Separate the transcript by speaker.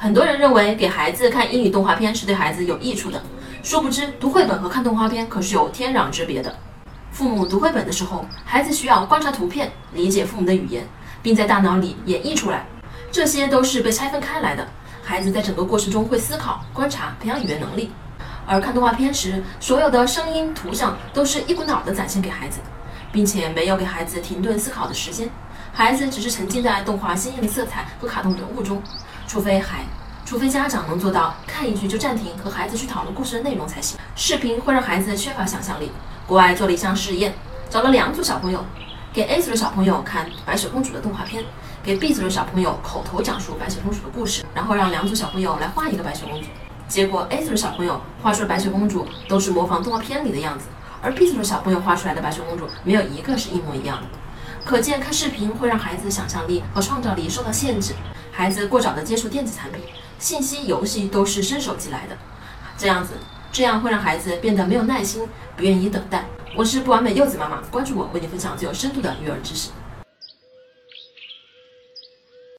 Speaker 1: 很多人认为给孩子看英语动画片是对孩子有益处的，殊不知读绘本和看动画片可是有天壤之别的。父母读绘本的时候，孩子需要观察图片，理解父母的语言，并在大脑里演绎出来，这些都是被拆分开来的。孩子在整个过程中会思考、观察，培养语言能力。而看动画片时，所有的声音、图像都是一股脑的展现给孩子，并且没有给孩子停顿思考的时间，孩子只是沉浸在动画鲜艳的色彩和卡通人物中。除非孩，除非家长能做到看一句就暂停，和孩子去讨论故事的内容才行。视频会让孩子缺乏想象力。国外做了一项试验，找了两组小朋友，给 A 组的小朋友看白雪公主的动画片，给 B 组的小朋友口头讲述白雪公主的故事，然后让两组小朋友来画一个白雪公主。结果 A 组的小朋友画出的白雪公主都是模仿动画片里的样子，而 B 组的小朋友画出来的白雪公主没有一个是一模一样的。可见看视频会让孩子想象力和创造力受到限制。孩子过早的接触电子产品、信息、游戏都是伸手即来的，这样子，这样会让孩子变得没有耐心，不愿意等待。我是不完美柚子妈妈，关注我，为你分享最有深度的育儿知识。